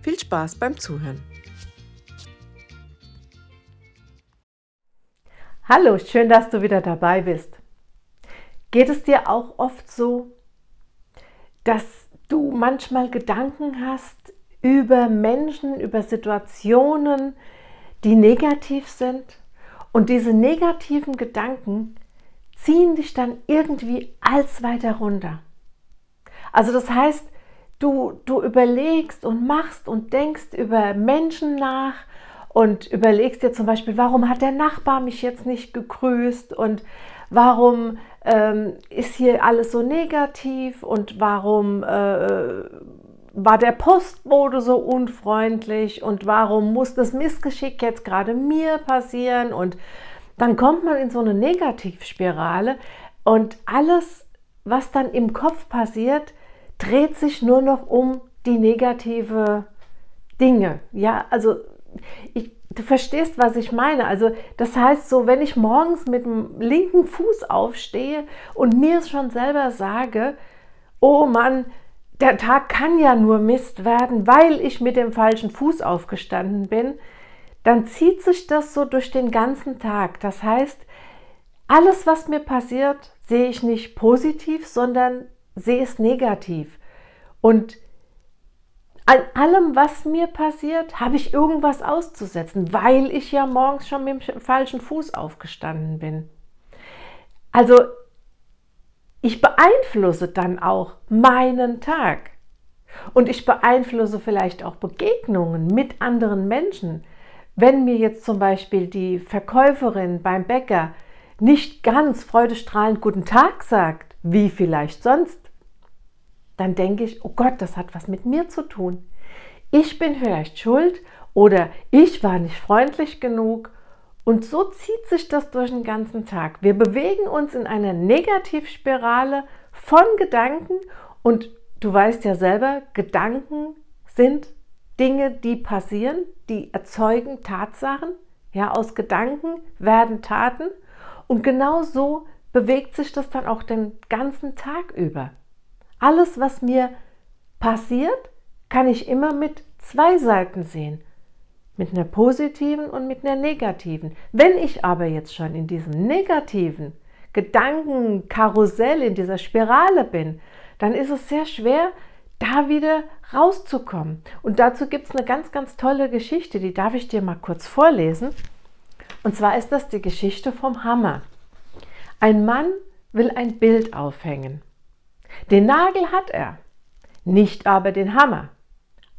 Viel Spaß beim Zuhören. Hallo, schön, dass du wieder dabei bist. Geht es dir auch oft so, dass du manchmal Gedanken hast über Menschen, über Situationen, die negativ sind? Und diese negativen Gedanken ziehen dich dann irgendwie als weiter runter. Also das heißt, du, du überlegst und machst und denkst über Menschen nach und überlegst dir zum Beispiel, warum hat der Nachbar mich jetzt nicht gegrüßt und warum ähm, ist hier alles so negativ und warum äh, war der Postbote so unfreundlich und warum muss das Missgeschick jetzt gerade mir passieren? Und dann kommt man in so eine Negativspirale und alles, was dann im Kopf passiert, dreht sich nur noch um die negative Dinge. Ja, also ich, du verstehst, was ich meine. Also das heißt so, wenn ich morgens mit dem linken Fuß aufstehe und mir es schon selber sage, oh Mann, der Tag kann ja nur Mist werden, weil ich mit dem falschen Fuß aufgestanden bin, dann zieht sich das so durch den ganzen Tag. Das heißt, alles, was mir passiert, sehe ich nicht positiv, sondern sehe es negativ. Und an allem, was mir passiert, habe ich irgendwas auszusetzen, weil ich ja morgens schon mit dem falschen Fuß aufgestanden bin. Also ich beeinflusse dann auch meinen Tag. Und ich beeinflusse vielleicht auch Begegnungen mit anderen Menschen. Wenn mir jetzt zum Beispiel die Verkäuferin beim Bäcker nicht ganz freudestrahlend Guten Tag sagt, wie vielleicht sonst, dann denke ich, oh Gott, das hat was mit mir zu tun. Ich bin vielleicht schuld oder ich war nicht freundlich genug und so zieht sich das durch den ganzen Tag. Wir bewegen uns in einer Negativspirale von Gedanken und du weißt ja selber, Gedanken sind Dinge, die passieren, die erzeugen Tatsachen. Ja, aus Gedanken werden Taten und genau so bewegt sich das dann auch den ganzen Tag über. Alles, was mir passiert, kann ich immer mit zwei Seiten sehen mit einer positiven und mit einer negativen. Wenn ich aber jetzt schon in diesem negativen Gedankenkarussell, in dieser Spirale bin, dann ist es sehr schwer, da wieder rauszukommen. Und dazu gibt es eine ganz, ganz tolle Geschichte, die darf ich dir mal kurz vorlesen. Und zwar ist das die Geschichte vom Hammer. Ein Mann will ein Bild aufhängen. Den Nagel hat er, nicht aber den Hammer.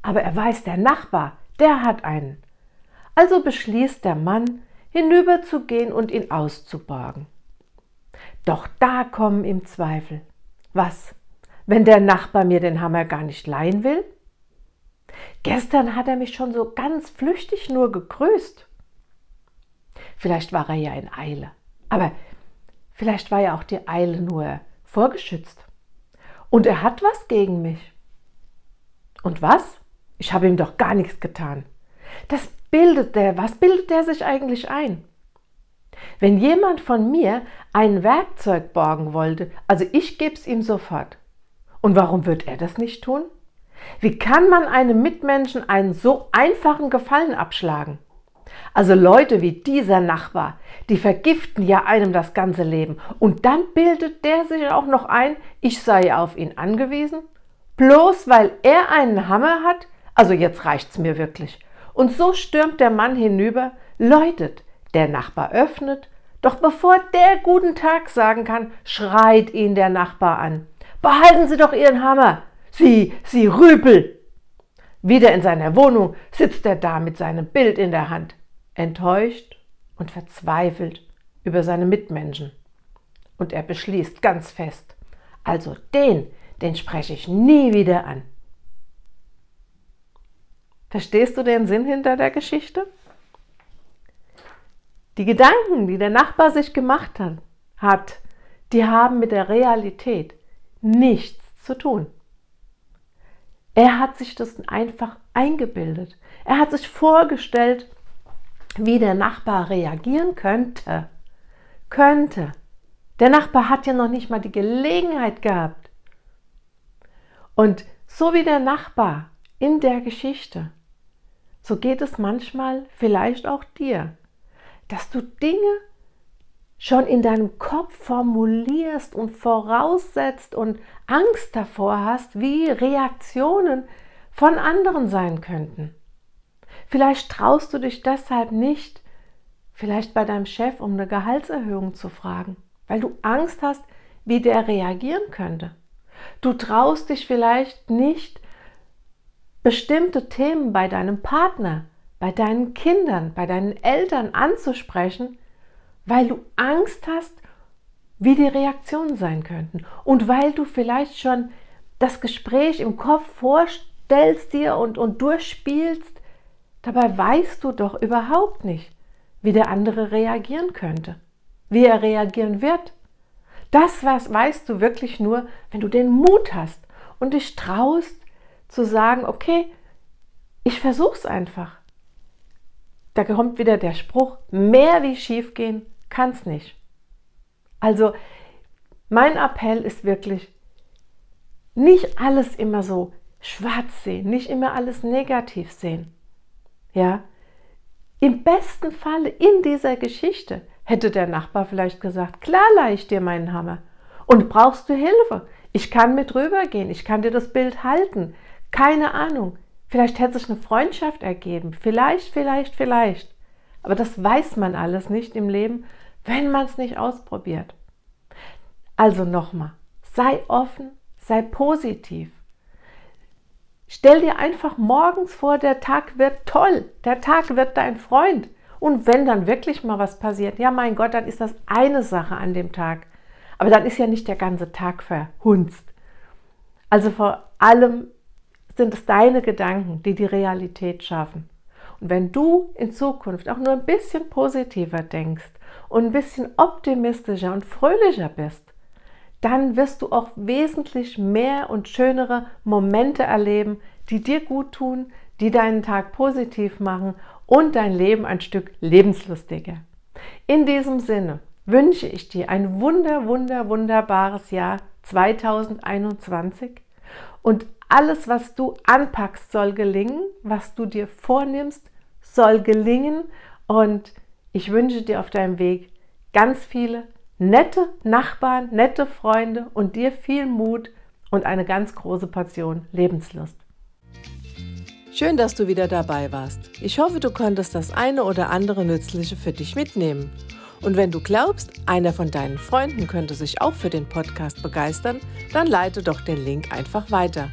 Aber er weiß, der Nachbar, der hat einen. Also beschließt der Mann, hinüberzugehen und ihn auszuborgen. Doch da kommen ihm Zweifel. Was, wenn der Nachbar mir den Hammer gar nicht leihen will? Gestern hat er mich schon so ganz flüchtig nur gegrüßt. Vielleicht war er ja in Eile, aber vielleicht war ja auch die Eile nur vorgeschützt. Und er hat was gegen mich. Und was? Ich habe ihm doch gar nichts getan. Das bildet der, was bildet der sich eigentlich ein? Wenn jemand von mir ein Werkzeug borgen wollte, also ich gebe es ihm sofort. Und warum wird er das nicht tun? Wie kann man einem Mitmenschen einen so einfachen Gefallen abschlagen? Also Leute wie dieser Nachbar, die vergiften ja einem das ganze Leben. Und dann bildet der sich auch noch ein, ich sei auf ihn angewiesen? Bloß weil er einen Hammer hat? Also jetzt reicht's mir wirklich. Und so stürmt der Mann hinüber, läutet, der Nachbar öffnet, doch bevor der guten Tag sagen kann, schreit ihn der Nachbar an. Behalten Sie doch Ihren Hammer! Sie, Sie Rüpel! Wieder in seiner Wohnung sitzt er da mit seinem Bild in der Hand, enttäuscht und verzweifelt über seine Mitmenschen. Und er beschließt ganz fest, also den, den spreche ich nie wieder an. Verstehst du den Sinn hinter der Geschichte? Die Gedanken, die der Nachbar sich gemacht hat, die haben mit der Realität nichts zu tun. Er hat sich das einfach eingebildet. Er hat sich vorgestellt, wie der Nachbar reagieren könnte. Könnte. Der Nachbar hat ja noch nicht mal die Gelegenheit gehabt. Und so wie der Nachbar in der Geschichte, so geht es manchmal vielleicht auch dir, dass du Dinge schon in deinem Kopf formulierst und voraussetzt und Angst davor hast, wie Reaktionen von anderen sein könnten. Vielleicht traust du dich deshalb nicht, vielleicht bei deinem Chef um eine Gehaltserhöhung zu fragen, weil du Angst hast, wie der reagieren könnte. Du traust dich vielleicht nicht, bestimmte Themen bei deinem Partner, bei deinen Kindern, bei deinen Eltern anzusprechen, weil du Angst hast, wie die Reaktionen sein könnten und weil du vielleicht schon das Gespräch im Kopf vorstellst dir und, und durchspielst, dabei weißt du doch überhaupt nicht, wie der andere reagieren könnte, wie er reagieren wird. Das was weißt du wirklich nur, wenn du den Mut hast und dich traust zu sagen, okay, ich versuch's einfach. Da kommt wieder der Spruch, mehr wie schief gehen kann es nicht. Also mein Appell ist wirklich, nicht alles immer so schwarz sehen, nicht immer alles negativ sehen. Ja, im besten Falle in dieser Geschichte hätte der Nachbar vielleicht gesagt, klar leih ich dir meinen Hammer. Und brauchst du Hilfe? Ich kann mit rübergehen, ich kann dir das Bild halten. Keine Ahnung. Vielleicht hätte sich eine Freundschaft ergeben. Vielleicht, vielleicht, vielleicht. Aber das weiß man alles nicht im Leben, wenn man es nicht ausprobiert. Also nochmal, sei offen, sei positiv. Stell dir einfach morgens vor, der Tag wird toll, der Tag wird dein Freund. Und wenn dann wirklich mal was passiert, ja mein Gott, dann ist das eine Sache an dem Tag. Aber dann ist ja nicht der ganze Tag verhunzt. Also vor allem sind es deine Gedanken, die die Realität schaffen. Und wenn du in Zukunft auch nur ein bisschen positiver denkst und ein bisschen optimistischer und fröhlicher bist, dann wirst du auch wesentlich mehr und schönere Momente erleben, die dir gut tun, die deinen Tag positiv machen und dein Leben ein Stück lebenslustiger. In diesem Sinne wünsche ich dir ein wunder, wunder, wunderbares Jahr 2021 und alles, was du anpackst, soll gelingen, was du dir vornimmst, soll gelingen und ich wünsche dir auf deinem Weg ganz viele nette Nachbarn, nette Freunde und dir viel Mut und eine ganz große Portion Lebenslust. Schön, dass du wieder dabei warst. Ich hoffe, du konntest das eine oder andere Nützliche für dich mitnehmen. Und wenn du glaubst, einer von deinen Freunden könnte sich auch für den Podcast begeistern, dann leite doch den Link einfach weiter.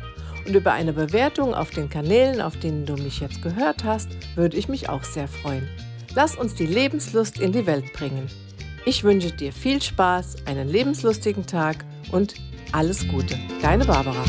Und über eine Bewertung auf den Kanälen, auf denen du mich jetzt gehört hast, würde ich mich auch sehr freuen. Lass uns die Lebenslust in die Welt bringen. Ich wünsche dir viel Spaß, einen lebenslustigen Tag und alles Gute. Deine Barbara.